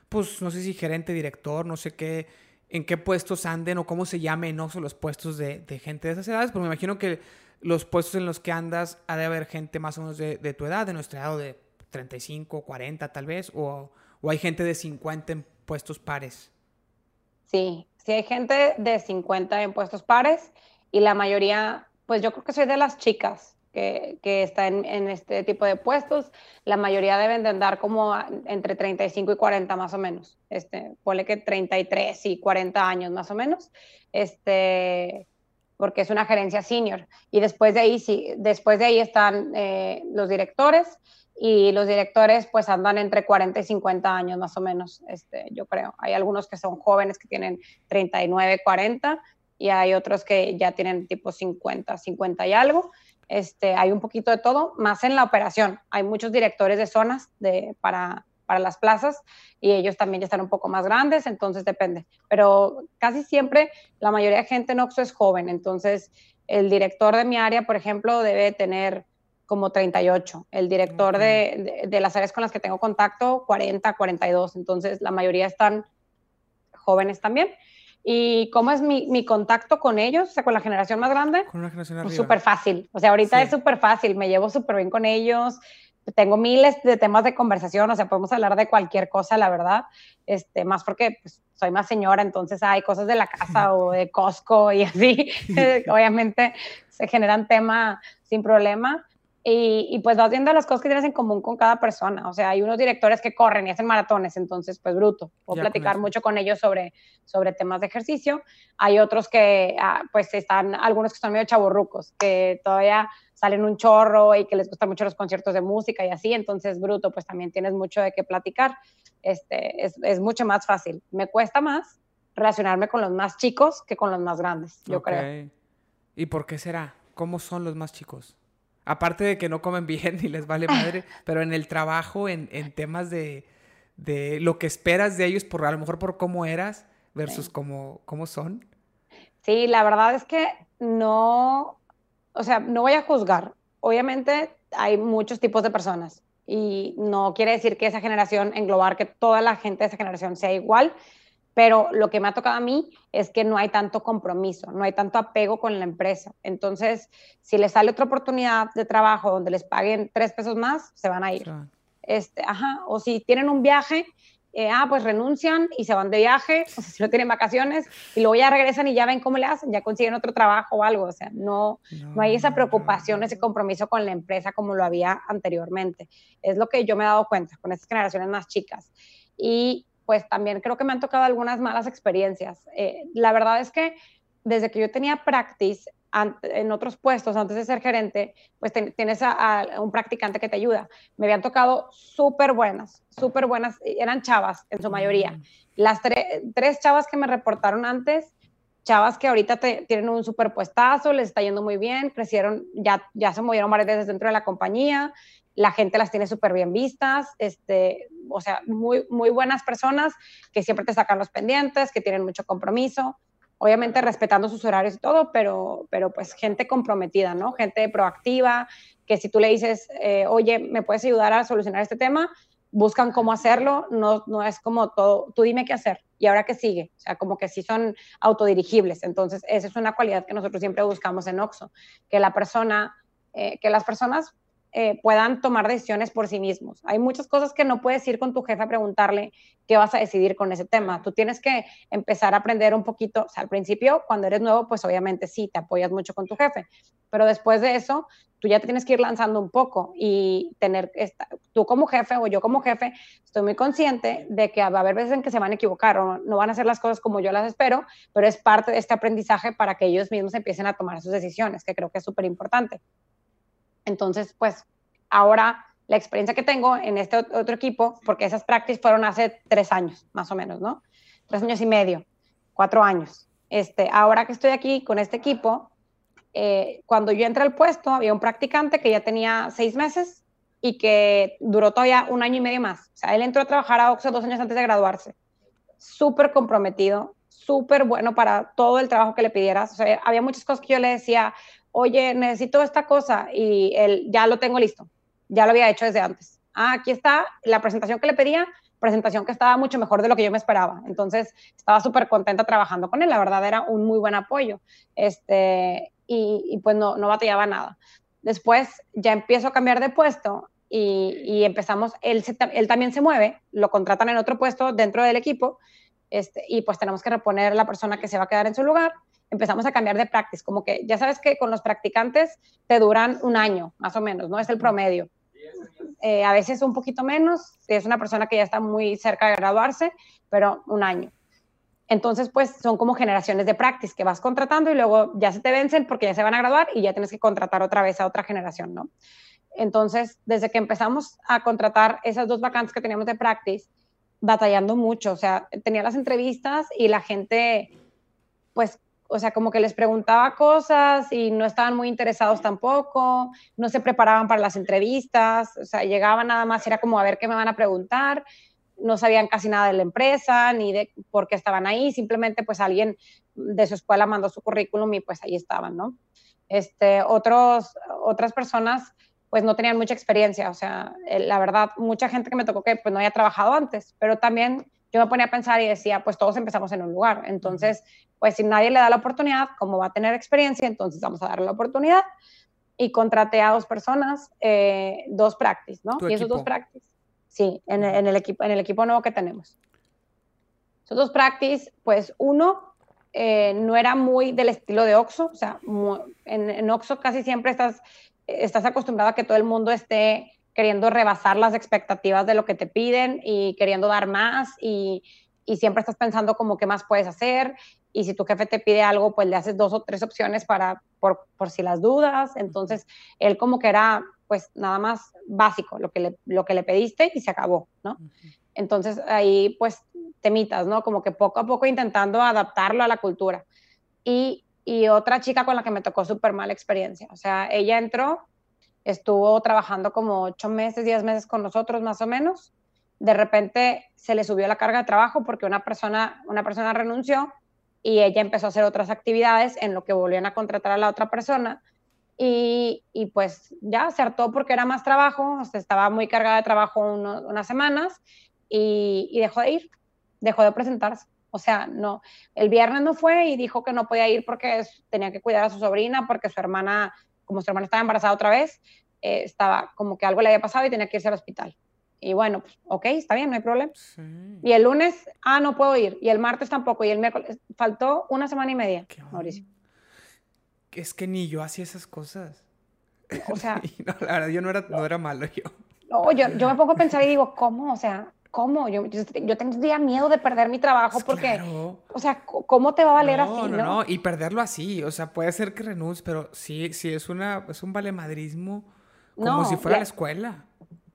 pues no sé si gerente, director, no sé qué, en qué puestos anden o cómo se llamen, ¿no? Son los puestos de, de, gente de esas edades, pero me imagino que los puestos en los que andas ha de haber gente más o menos de, de tu edad, de nuestra edad o de 35, 40 tal vez, o, hay gente de 50 en puestos pares? Sí, sí hay gente de 50 en puestos pares y la mayoría, pues yo creo que soy de las chicas que, que están en, este tipo de puestos, la mayoría deben de andar como entre 35 y 40 más o menos. Este, ponle que 33 y 40 años más o menos. Este, porque es una gerencia senior. Y después de ahí, sí, después de ahí están eh, los directores, y los directores pues andan entre 40 y 50 años más o menos, este, yo creo. Hay algunos que son jóvenes que tienen 39, 40 y hay otros que ya tienen tipo 50, 50 y algo. Este, hay un poquito de todo, más en la operación. Hay muchos directores de zonas de, para, para las plazas y ellos también ya están un poco más grandes, entonces depende. Pero casi siempre la mayoría de gente en Oxxo es joven, entonces el director de mi área, por ejemplo, debe tener como 38. El director de, de, las áreas con las que tengo contacto, 40, 42. Entonces, la mayoría están jóvenes también. ¿Y cómo es mi, mi contacto con ellos? O sea, con la generación más grande. Con la generación pues Súper fácil. O sea, ahorita es súper fácil. Me llevo súper bien con ellos. Tengo miles de temas de conversación. O sea, podemos hablar de cualquier cosa, la verdad. Este, más porque pues, soy más señora, entonces hay cosas de la casa o de Costco y así. Obviamente se generan temas sin problema y, pues vas viendo las cosas que tienes en común con cada persona. O sea, hay unos directores que corren y hacen maratones, entonces, pues bruto. Puedo platicar mucho con ellos sobre, sobre temas de ejercicio. Hay otros que, ah, pues, están, algunos que son medio chaborrucos, que todavía salen un chorro y que les gustan mucho los conciertos de música y así. Entonces, bruto, pues también tienes mucho de qué platicar. Este, es, es mucho más fácil. Me cuesta más relacionarme con los más chicos que con los más grandes, yo creo. ¿Y por qué será? ¿Cómo son los más chicos? Aparte de que no comen bien y les vale madre, pero en el trabajo, en, temas de, lo que esperas de ellos, por a lo mejor por cómo eras versus cómo, cómo son. Sí, la verdad es que no, o sea, no voy a juzgar. Obviamente hay muchos tipos de personas y no quiere decir que esa generación, englobar que toda la gente de esa generación sea igual, pero lo que me ha tocado a mí es que no hay tanto compromiso, no hay tanto apego con la empresa. Entonces, si les sale otra oportunidad de trabajo donde les paguen tres pesos más, se van a ir. Este, ajá, o si tienen un viaje, eh, ah, pues renuncian y se van de viaje, o sea, si no tienen vacaciones, y luego ya regresan y ya ven cómo le hacen, ya consiguen otro trabajo o algo, o sea, no, no, hay esa preocupación, ese compromiso con la empresa como lo había anteriormente. Es lo que yo me he dado cuenta con estas generaciones más chicas. Y pues también creo que me han tocado algunas malas experiencias. Eh, la verdad es que desde que yo tenía practice en otros puestos antes de ser gerente, pues tienes a, un practicante que te ayuda. Me habían tocado súper buenas, súper buenas, eran chavas en su mayoría. Mm. Las tres chavas que me reportaron antes, chavas que ahorita tienen un superpuestazo, les está yendo muy bien, crecieron, ya, ya se movieron varias veces dentro de la compañía, la gente las tiene súper bien vistas, este, o sea, muy, muy buenas personas que siempre te sacan los pendientes, que tienen mucho compromiso, obviamente respetando sus horarios y todo, pero, pero pues gente comprometida, ¿no? Gente proactiva, que si tú le dices, eh, oye, ¿me puedes ayudar a solucionar este tema? Buscan cómo hacerlo, no, no es como todo, tú dime qué hacer y ahora qué sigue, o sea, como que sí son autodirigibles, entonces esa es una cualidad que nosotros siempre buscamos en Oxo, que la persona, eh, que las personas eh, puedan tomar decisiones por sí mismos. Hay muchas cosas que no puedes ir con tu jefe a preguntarle qué vas a decidir con ese tema. Tú tienes que empezar a aprender un poquito, o sea, al principio, cuando eres nuevo, pues obviamente sí, te apoyas mucho con tu jefe, pero después de eso, tú ya te tienes que ir lanzando un poco y tener, esta, tú como jefe o yo como jefe, estoy muy consciente de que va a haber veces en que se van a equivocar o no van a hacer las cosas como yo las espero, pero es parte de este aprendizaje para que ellos mismos empiecen a tomar sus decisiones, que creo que es súper importante. Entonces, pues ahora la experiencia que tengo en este otro equipo, porque esas prácticas fueron hace tres años, más o menos, ¿no? Tres años y medio, cuatro años. Este, ahora que estoy aquí con este equipo, eh, cuando yo entré al puesto, había un practicante que ya tenía seis meses y que duró todavía un año y medio más. O sea, él entró a trabajar a Oxxo dos años antes de graduarse. Súper comprometido, súper bueno para todo el trabajo que le pidieras. O sea, había muchas cosas que yo le decía, oye, necesito esta cosa y él ya lo tengo listo, ya lo había hecho desde antes. Ah, aquí está la presentación que le pedía, presentación que estaba mucho mejor de lo que yo me esperaba. Entonces, estaba súper contenta trabajando con él, la verdad era un muy buen apoyo. Este, y, pues no, no batallaba nada. Después ya empiezo a cambiar de puesto y, empezamos, él, él también se mueve, lo contratan en otro puesto dentro del equipo este, y pues tenemos que reponer la persona que se va a quedar en su lugar empezamos a cambiar de practice, como que ya sabes que con los practicantes te duran un año, más o menos, ¿no? Es el promedio. Eh, a veces un poquito menos, si es una persona que ya está muy cerca de graduarse, pero un año. Entonces, pues son como generaciones de practice que vas contratando y luego ya se te vencen porque ya se van a graduar y ya tienes que contratar otra vez a otra generación, ¿no? Entonces, desde que empezamos a contratar esas dos vacantes que teníamos de practice, batallando mucho, o sea, tenía las entrevistas y la gente, pues o sea, como que les preguntaba cosas y no estaban muy interesados tampoco, no se preparaban para las entrevistas, o sea, llegaban nada más, era como a ver qué me van a preguntar, no sabían casi nada de la empresa ni de por qué estaban ahí, simplemente pues alguien de su escuela mandó su currículum y pues ahí estaban, ¿no? Este, otros, otras personas pues no tenían mucha experiencia, o sea, la verdad, mucha gente que me tocó que pues no había trabajado antes, pero también yo me ponía a pensar y decía, pues todos empezamos en un lugar, entonces, pues si nadie le da la oportunidad, como va a tener experiencia, entonces vamos a darle la oportunidad. Y contraté a dos personas, eh, dos practice, ¿no? Y esos dos practice, sí, en, el equipo, en el equipo nuevo que tenemos. Esos dos practice, pues uno eh, no era muy del estilo de Oxo, o sea, en, en Oxo casi siempre estás, estás acostumbrado a que todo el mundo esté queriendo rebasar las expectativas de lo que te piden y queriendo dar más y, y siempre estás pensando como qué más puedes hacer y si tu jefe te pide algo, pues le haces dos o tres opciones para, por, por si las dudas. Entonces, él como que era pues nada más básico, lo que le, lo que le pediste y se acabó, ¿no? Entonces ahí pues temitas, ¿no? Como que poco a poco intentando adaptarlo a la cultura. Y, y otra chica con la que me tocó súper mala experiencia, o sea, ella entró estuvo trabajando como ocho meses, diez meses con nosotros más o menos. De repente se le subió la carga de trabajo porque una persona, una persona renunció y ella empezó a hacer otras actividades en lo que volvían a contratar a la otra persona. Y, y pues ya se hartó porque era más trabajo, estaba muy cargada de trabajo unas semanas y, y dejó de ir, dejó de presentarse. O sea, no, el viernes no fue y dijo que no podía ir porque tenía que cuidar a su sobrina, porque su hermana como su hermana estaba embarazada otra vez, eh, estaba como que algo le había pasado y tenía que irse al hospital. Y bueno, pues, ok, está bien, no hay problema. Y el lunes, ah, no puedo ir. Y el martes tampoco. Y el miércoles, faltó una semana y media, Mauricio. Es que ni yo hacía esas cosas. O sea. no, la verdad, yo no era, no era malo yo. No, yo, yo me pongo a pensar y digo, ¿cómo? O sea, ¿cómo? Yo, yo, tendría miedo de perder mi trabajo pues porque, o sea, ¿cómo te va a valer así? No, no, no, y perderlo así, o sea, puede ser que renuncies, pero sí, sí es, una, es un valemadrismo como si fuera la escuela.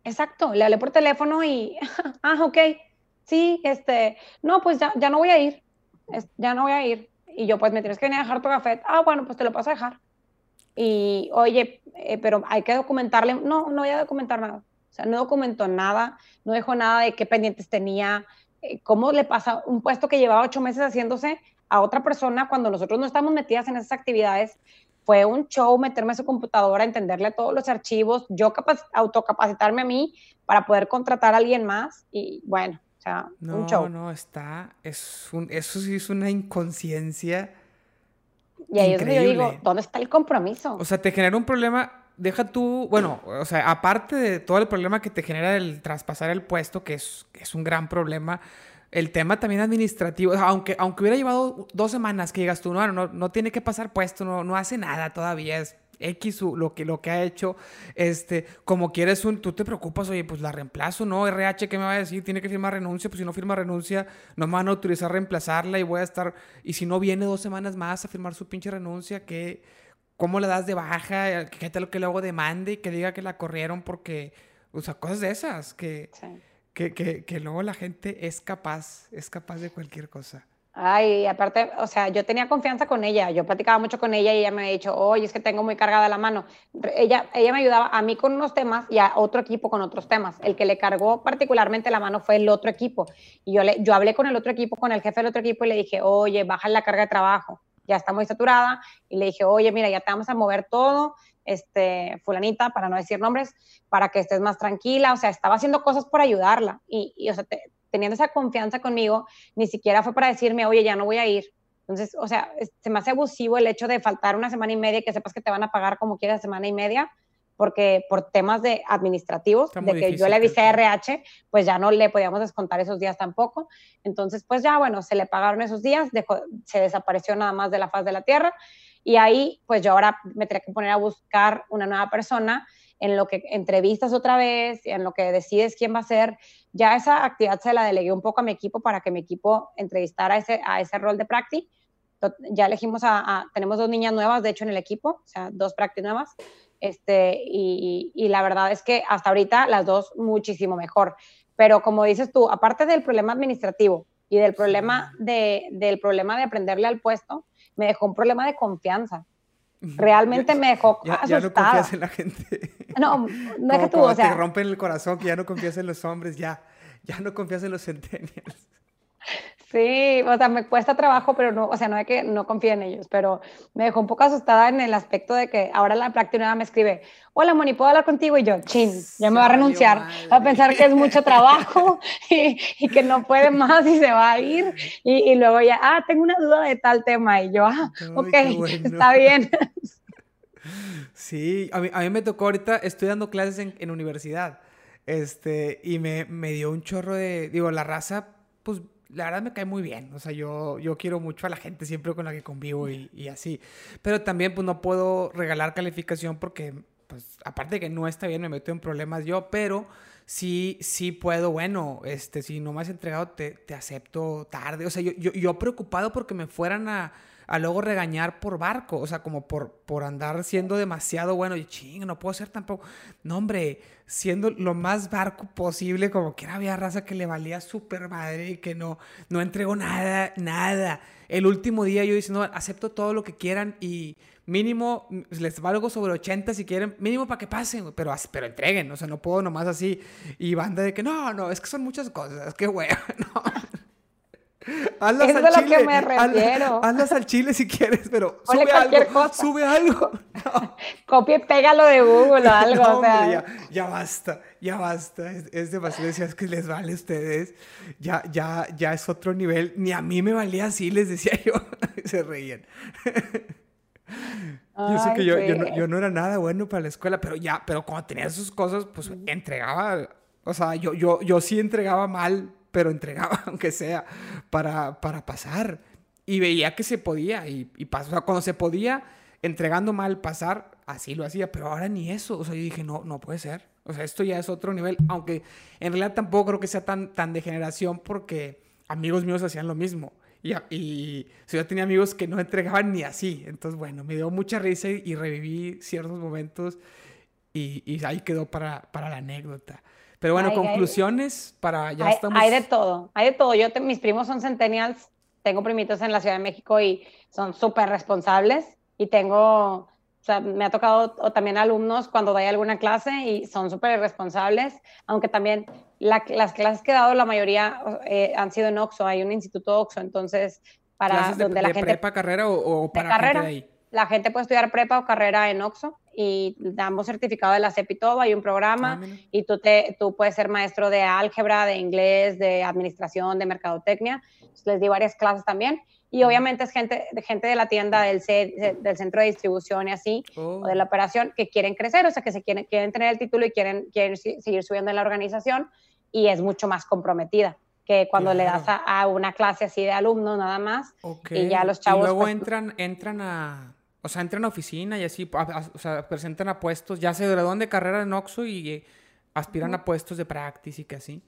Exacto, le hablé por teléfono y, ah, ok, sí, este, no, pues ya, ya no voy a ir, ya no voy a ir. y yo, pues me tienes que venir a dejar tu café. Ah, bueno, pues te lo paso a dejar. Y, oye, eh, pero hay que documentarle. No, no voy a documentar nada. O sea, no documentó nada, no dejó nada de qué pendientes tenía, eh, cómo le pasa un puesto que llevaba ocho meses haciéndose a otra persona cuando nosotros no estamos metidas en esas actividades. Fue un show meterme a su computadora, entenderle todos los archivos, yo autocapacitarme a mí para poder contratar a alguien más y bueno, o sea, un show. No, no, está, es un, eso sí es una inconsciencia. Y ahí es donde yo digo, ¿dónde está el compromiso? O sea, te genera un problema, deja tú, bueno, o sea, aparte de todo el problema que te genera el traspasar el puesto, que es, que es un gran problema, el tema también administrativo, aunque, aunque hubiera llevado dos semanas que digas tú, no, no, no tiene que pasar puesto, no, no hace nada todavía, es X lo que, lo que ha hecho, este, como quieres un, tú te preocupas, oye, pues la reemplazo, ¿no? RH, ¿qué me va a decir? Tiene que firmar renuncia, pues si no firma renuncia, no me van a autorizar a reemplazarla y voy a estar, y si no viene dos semanas más a firmar su pinche renuncia, ¿qué, ¿cómo le das de baja? ¿Qué tal que luego demande y que diga que la corrieron porque, o sea, cosas de esas, que que, que, que luego la gente es capaz, es capaz de cualquier cosa. Ay, aparte, o sea, yo tenía confianza con ella, yo platicaba mucho con ella y ella me ha dicho, oye, es que tengo muy cargada la mano. Ella, ella me ayudaba a mí con unos temas y a otro equipo con otros temas. El que le cargó particularmente la mano fue el otro equipo. Y yo, le, yo hablé con el otro equipo, con el jefe del otro equipo y le dije, oye, baja la carga de trabajo, ya está muy saturada. Y le dije, oye, mira, ya te vamos a mover todo, este, fulanita, para no decir nombres, para que estés más tranquila, o sea, estaba haciendo cosas por ayudarla y, y o sea, teniendo esa confianza conmigo, ni siquiera fue para decirme, oye, ya no voy a ir. Entonces, o sea, se me hace abusivo el hecho de faltar una semana y media, que sepas que te van a pagar como quieras semana y media, porque por temas de administrativos, de que yo le avisé a RH, pues ya no le podíamos descontar esos días tampoco. Entonces, pues ya, bueno, se le pagaron esos días, dejó, se desapareció nada más de la faz de la tierra y ahí, pues yo ahora me tenía que poner a buscar una nueva persona en lo que entrevistas otra vez, en lo que decides quién va a ser. Ya esa actividad se la delegué un poco a mi equipo para que mi equipo entrevistara a ese, a ese rol de practi. Ya elegimos a, tenemos dos niñas nuevas, de hecho, en el equipo, o sea, dos practi nuevas. Este, y, y, la verdad es que hasta ahorita las dos muchísimo mejor. Pero como dices tú, aparte del problema administrativo y del problema de, del problema de aprenderle al puesto, me dejó un problema de confianza. Realmente me dejó ya, ya, no confías en la gente. No, no es que tú, o sea... Te rompen el corazón que ya no confías en los hombres, ya, ya no confías en los centennials. Sí, o sea, me cuesta trabajo, pero no, o sea, no es que no confíe en ellos, pero me dejó un poco asustada en el aspecto de que ahora la práctica me escribe, hola Moni, ¿puedo hablar contigo? Y yo, chin, ya me va a renunciar, va a pensar que es mucho trabajo y, que no puede más y se va a ir. Y, luego ya, ah, tengo una duda de tal tema. Y yo, ah, ok, está bien. Sí, a mí, a mí, me tocó ahorita, estoy dando clases en, en universidad, este, y me, me dio un chorro de, digo, la raza, pues la verdad me cae muy bien. O sea, yo, yo quiero mucho a la gente siempre con la que convivo y, así. Pero también, pues no puedo regalar calificación porque, pues, aparte de que no está bien, me meto en problemas yo, pero sí, sí puedo, bueno, este, si no me has entregado, te, te acepto tarde. O sea, yo, yo, yo preocupado porque me fueran a a luego regañar por barco, o sea, como por, por andar siendo demasiado bueno y ching, no puedo ser tampoco. No, hombre, siendo lo más barco posible, como que era había raza que le valía súper madre y que no, no entregó nada, nada. El último día yo diciendo, acepto todo lo que quieran y mínimo les valgo sobre 80 si quieren, mínimo para que pasen, pero, pero entreguen, o sea, no puedo nomás así. Y banda de que no, no, es que son muchas cosas, es que no. Hazlas es al de lo que me refiero. Hazlas, al chile si quieres, pero sube algo. Cosa. Sube algo. Copia y pégalo de Google o algo. o sea. ya, ya, basta, ya basta. Es, es demasiado. Decías que les vale a ustedes. Ya, ya, ya es otro nivel. Ni a mí me valía así, les decía yo. Se reían. yo sé que yo, yo, no, yo, no, era nada bueno para la escuela, pero ya, pero cuando tenía sus cosas, pues entregaba. O sea, yo, yo, yo sí entregaba mal pero entregaba, aunque sea, para, para pasar. Y veía que se podía, y, y pasó. O sea, cuando se podía, entregando mal pasar, así lo hacía, pero ahora ni eso. O sea, yo dije, no, no puede ser. O sea, esto ya es otro nivel, aunque en realidad tampoco creo que sea tan, tan de generación porque amigos míos hacían lo mismo. Y, y yo tenía amigos que no entregaban ni así. Entonces, bueno, me dio mucha risa y, reviví ciertos momentos y, y ahí quedó para, para la anécdota. Pero bueno, conclusiones para ya hay, estamos. Hay de todo, hay de todo. Yo, mis primos son centennials, tengo primitos en la Ciudad de México y son súper responsables y tengo, o sea, me ha tocado también alumnos cuando doy alguna clase y son súper responsables, aunque también las clases que he dado, la mayoría eh, han sido en OXO, hay un instituto OXO, entonces para donde la gente... prepa, carrera o, para carrera, ahí? La gente puede estudiar prepa o carrera en OXO y damos certificado de la CEP y todo, hay un programa ah, y tú, te, tú puedes ser maestro de álgebra, de inglés, de administración, de mercadotecnia. les di varias clases también y obviamente es gente, gente de la tienda, del, del centro de distribución y así, o de la oh. operación, que quieren crecer, o sea, que se quieren, quieren tener el título y quieren, quieren seguir subiendo en la organización y es mucho más comprometida que cuando le das a, una clase así de alumnos nada más. Y ya los chavos... Y luego pues, entran, entran a... O sea, entran a oficina y así, o sea, presentan a puestos, ya se gradúan de carrera en Oxxo y eh, aspiran a puestos de práctica y que así.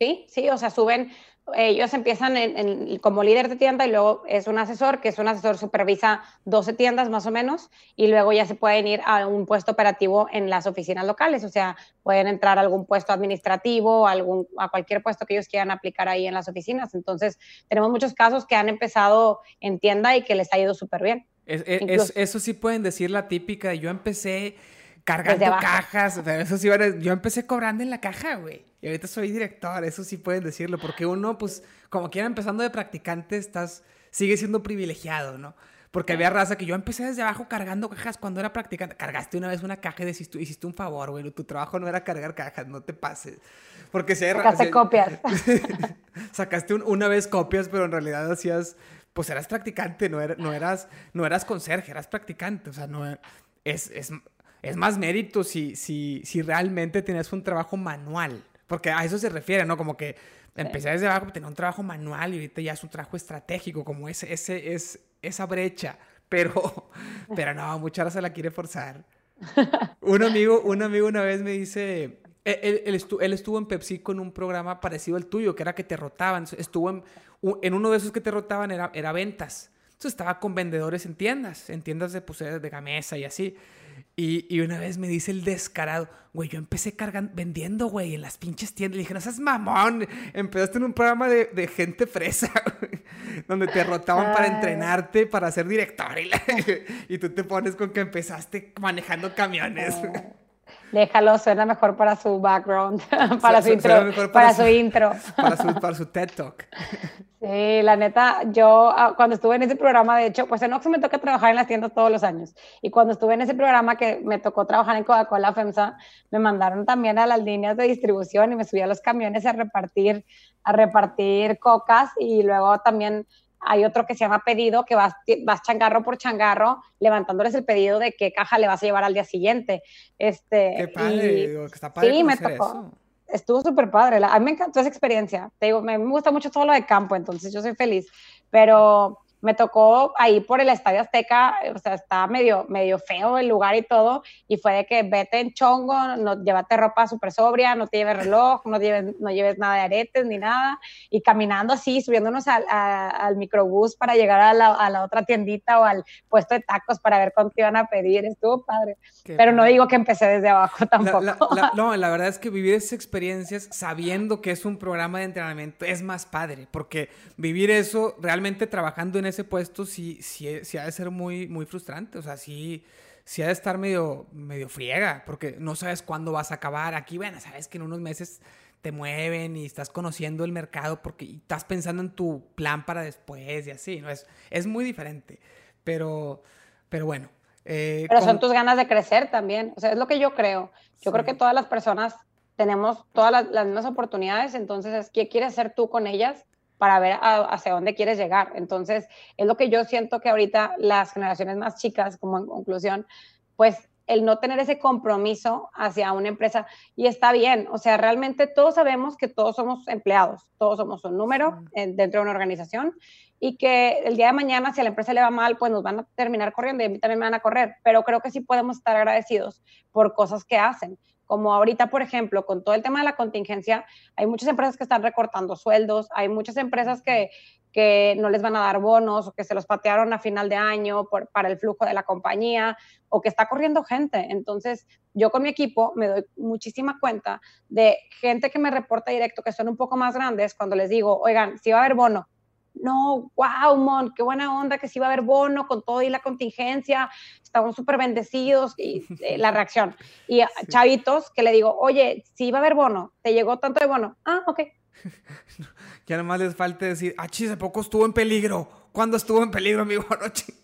Sí, sí, o sea, suben, ellos empiezan en, como líder de tienda y luego es un asesor, que es un asesor, supervisa 12 tiendas más o menos, y luego ya se pueden ir a un puesto operativo en las oficinas locales, o sea, pueden entrar a algún puesto administrativo, algún, a cualquier puesto que ellos quieran aplicar ahí en las oficinas. Entonces, tenemos muchos casos que han empezado en tienda y que les ha ido súper bien. Eso sí pueden decir la típica, yo empecé cargando cajas, eso sí, yo empecé cobrando en la caja, güey. Y ahorita soy director, eso sí pueden decirlo, porque uno, pues, como quiera empezando de practicante, estás, sigue siendo privilegiado, ¿no? Porque había raza que yo empecé desde abajo cargando cajas cuando era practicante. Cargaste una vez una caja y hiciste, hiciste un favor, güey. Tu trabajo no era cargar cajas, no te pases. Porque si hay Sacaste copias. sacaste una vez copias, pero en realidad hacías, pues eras practicante, no, no, eras, no eras conserje, eras practicante. O sea, no es, es, es más mérito si, si, si realmente tienes un trabajo manual. Porque a eso se refiere, ¿no? Como que empecé desde abajo, tener un trabajo manual y ahorita ya es un trabajo estratégico, como ese, ese, es, esa brecha. Pero, pero no, mucha se la quiere forzar. Un amigo, un amigo una vez me dice, él, él, estuvo, en Pepsi con un programa parecido al tuyo, que era que te rotaban. Estuvo en, en uno de esos que te rotaban, era, era ventas. Entonces estaba con vendedores en tiendas, en tiendas de, pues, de gamesa y así. Y, y, una vez me dice el descarado, güey, yo empecé cargando, vendiendo, güey, en las pinches tiendas. Le dije, no seas mamón. Empezaste en un programa de, de gente fresa, donde te rotaban para entrenarte, para ser director. Y, y, tú te pones con que empezaste manejando camiones. Déjalo, suena mejor para su background, para su intro. Para, su, intro. Para su, para su TED Talk. Sí, la neta, yo ah, cuando estuve en ese programa, de hecho, pues en Oxxo me toca trabajar en las tiendas todos los años. Y cuando estuve en ese programa que me tocó trabajar en Coca-Cola FEMSA, me mandaron también a las líneas de distribución y me subí a los camiones a repartir, a repartir cocas y luego también hay otro que se llama pedido, que vas, vas changarro por changarro, levantándoles el pedido de qué caja le vas a llevar al día siguiente. Este, qué padre, que está padre sí, me tocó. Estuvo súper padre. A mí me encantó esa experiencia. Te digo, me gusta mucho todo lo de campo, entonces yo soy feliz. Pero me tocó ahí por el Estadio Azteca, o sea, está medio, medio feo el lugar y todo, y fue de que vete en chongo, no, llévate ropa súper sobria, no te lleves reloj, no lleves, no lleves nada de aretes ni nada, y caminando así, subiéndonos al, al microbús para llegar a la, a la, otra tiendita o al puesto de tacos para ver cuánto iban a pedir, estuvo padre. Pero no digo que empecé desde abajo tampoco. no, la verdad es que vivir esas experiencias sabiendo que es un programa de entrenamiento es más padre, porque vivir eso realmente trabajando en ese puesto sí, sí, sí ha de ser muy, muy frustrante. O sea, sí, sí ha de estar medio, medio friega, porque no sabes cuándo vas a acabar. Aquí, bueno, sabes que en unos meses te mueven y estás conociendo el mercado porque estás pensando en tu plan para después y así, ¿no? Es, es muy diferente. Pero, pero bueno. Eh, pero son tus ganas de crecer también. O sea, es lo que yo creo. Yo creo que todas las personas tenemos todas las, las mismas oportunidades, entonces, ¿qué quieres hacer tú con ellas? Para ver hacia dónde quieres llegar. Entonces, es lo que yo siento que ahorita las generaciones más chicas, como en conclusión, pues el no tener ese compromiso hacia una empresa y está bien, o sea, realmente todos sabemos que todos somos empleados, todos somos un número dentro de una organización y que el día de mañana si a la empresa le va mal, pues nos van a terminar corriendo y a mí también me van a correr, pero creo que sí podemos estar agradecidos por cosas que hacen. Como ahorita, por ejemplo, con todo el tema de la contingencia, hay muchas empresas que están recortando sueldos, hay muchas empresas que, que no les van a dar bonos o que se los patearon a final de año por, para el flujo de la compañía o que está corriendo gente. Entonces, yo con mi equipo me doy muchísima cuenta de gente que me reporta directo que son un poco más grandes cuando les digo, oigan, si va a haber bono, no, wow, Mon, qué buena onda que sí va a haber bono con todo y la contingencia, estamos súper bendecidos y eh, la reacción. Y chavitos que le digo, oye, sí va a haber bono, te llegó tanto de bono, ah, ok. ya nomás les falta decir, ah, chis, ¿a poco estuvo en peligro? ¿Cuándo estuvo en peligro, amigo anoche?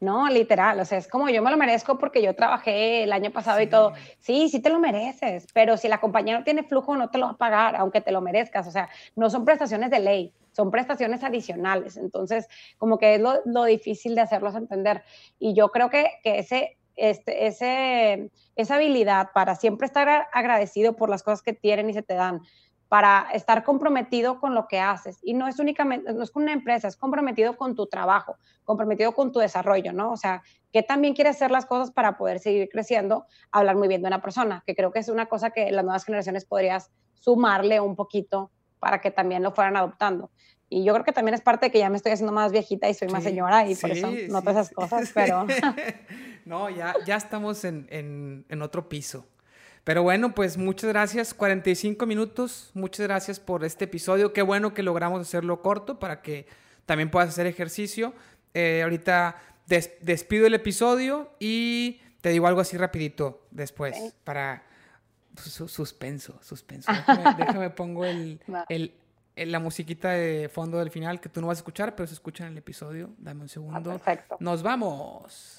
No, literal, o sea, es como yo me lo merezco porque yo trabajé el año pasado y todo. Sí, sí te lo mereces, pero si la compañía no tiene flujo, no te lo va a pagar, aunque te lo merezcas. O sea, no son prestaciones de ley, son prestaciones adicionales. Entonces, como que es lo, difícil de hacerlos entender. Y yo creo que, que ese, este, ese, esa habilidad para siempre estar agradecido por las cosas que tienen y se te dan, para estar comprometido con lo que haces. Y no es únicamente, no es con una empresa, es comprometido con tu trabajo, comprometido con tu desarrollo, ¿no? O sea, que también quieres hacer las cosas para poder seguir creciendo, hablar muy bien de una persona, que creo que es una cosa que las nuevas generaciones podrías sumarle un poquito para que también lo fueran adoptando. Y yo creo que también es parte de que ya me estoy haciendo más viejita y soy más señora y por eso noto esas cosas, pero... no, ya, ya estamos en, en, en otro piso. Pero bueno, pues muchas gracias. 45 minutos. Muchas gracias por este episodio. Qué bueno que logramos hacerlo corto para que también puedas hacer ejercicio. Eh, ahorita despido el episodio y te digo algo así rapidito después para suspenso, suspenso. Déjame, pongo el, la musiquita de fondo del final que tú no vas a escuchar, pero se escucha en el episodio. Dame un segundo. perfecto. Nos vamos.